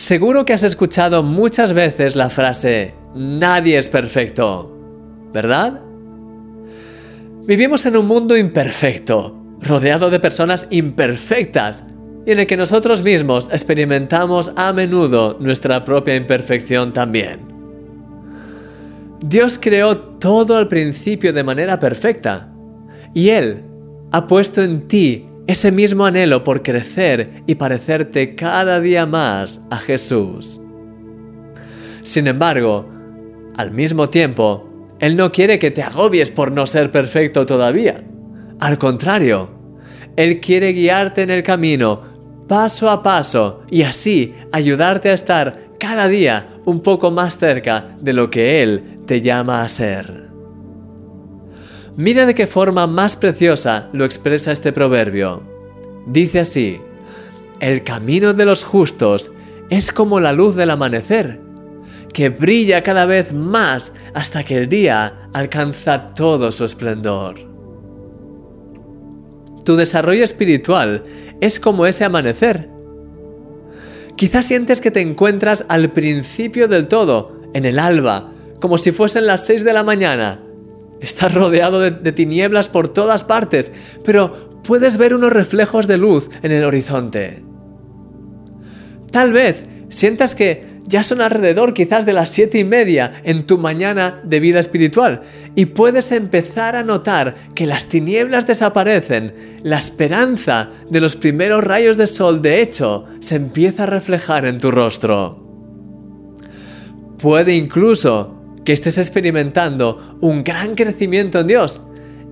Seguro que has escuchado muchas veces la frase, nadie es perfecto, ¿verdad? Vivimos en un mundo imperfecto, rodeado de personas imperfectas, y en el que nosotros mismos experimentamos a menudo nuestra propia imperfección también. Dios creó todo al principio de manera perfecta, y Él ha puesto en ti ese mismo anhelo por crecer y parecerte cada día más a Jesús. Sin embargo, al mismo tiempo, Él no quiere que te agobies por no ser perfecto todavía. Al contrario, Él quiere guiarte en el camino paso a paso y así ayudarte a estar cada día un poco más cerca de lo que Él te llama a ser. Mira de qué forma más preciosa lo expresa este proverbio. Dice así, el camino de los justos es como la luz del amanecer, que brilla cada vez más hasta que el día alcanza todo su esplendor. Tu desarrollo espiritual es como ese amanecer. Quizás sientes que te encuentras al principio del todo, en el alba, como si fuesen las 6 de la mañana, Estás rodeado de, tinieblas por todas partes, pero puedes ver unos reflejos de luz en el horizonte. Tal vez sientas que ya son alrededor quizás de las siete y media en tu mañana de vida espiritual y puedes empezar a notar que las tinieblas desaparecen, la esperanza de los primeros rayos de sol de hecho se empieza a reflejar en tu rostro. Puede incluso que estés experimentando un gran crecimiento en Dios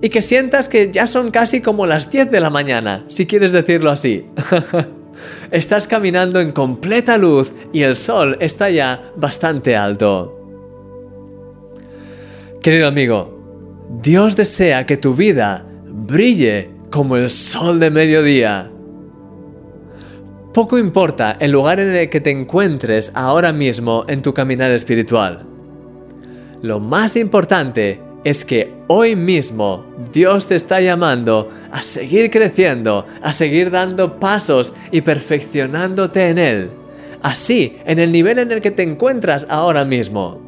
y que sientas que ya son casi como las 10 de la mañana, si quieres decirlo así. Estás caminando en completa luz y el sol está ya bastante alto. Querido amigo, Dios desea que tu vida brille como el sol de mediodía. Poco importa el lugar en el que te encuentres ahora mismo en tu caminar espiritual. Lo más importante es que hoy mismo Dios te está llamando a seguir creciendo, a seguir dando pasos y perfeccionándote en Él. Así, en el nivel en el que te encuentras ahora mismo.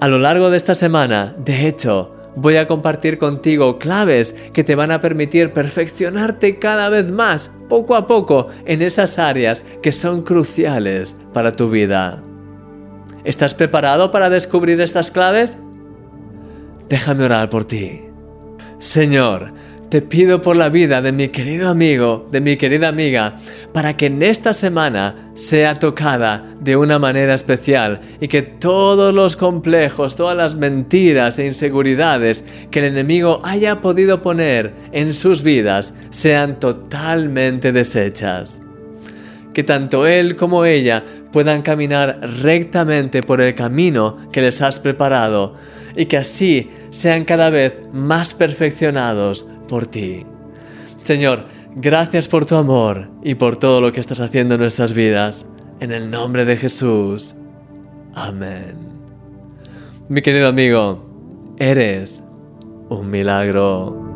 A lo largo de esta semana, de hecho, voy a compartir contigo claves que te van a permitir perfeccionarte cada vez más, poco a poco, en esas áreas que son cruciales para tu vida. ¿Estás preparado para descubrir estas claves? Déjame orar por ti. Señor, te pido por la vida de mi querido amigo, de mi querida amiga, para que en esta semana sea tocada de una manera especial y que todos los complejos, todas las mentiras e inseguridades que el enemigo haya podido poner en sus vidas sean totalmente deshechas que tanto él como ella puedan caminar rectamente por el camino que les has preparado y que así sean cada vez más perfeccionados por ti. Señor, gracias por tu amor y por todo lo que estás haciendo en nuestras vidas. En el nombre de Jesús. Amén. Mi querido amigo, eres un milagro.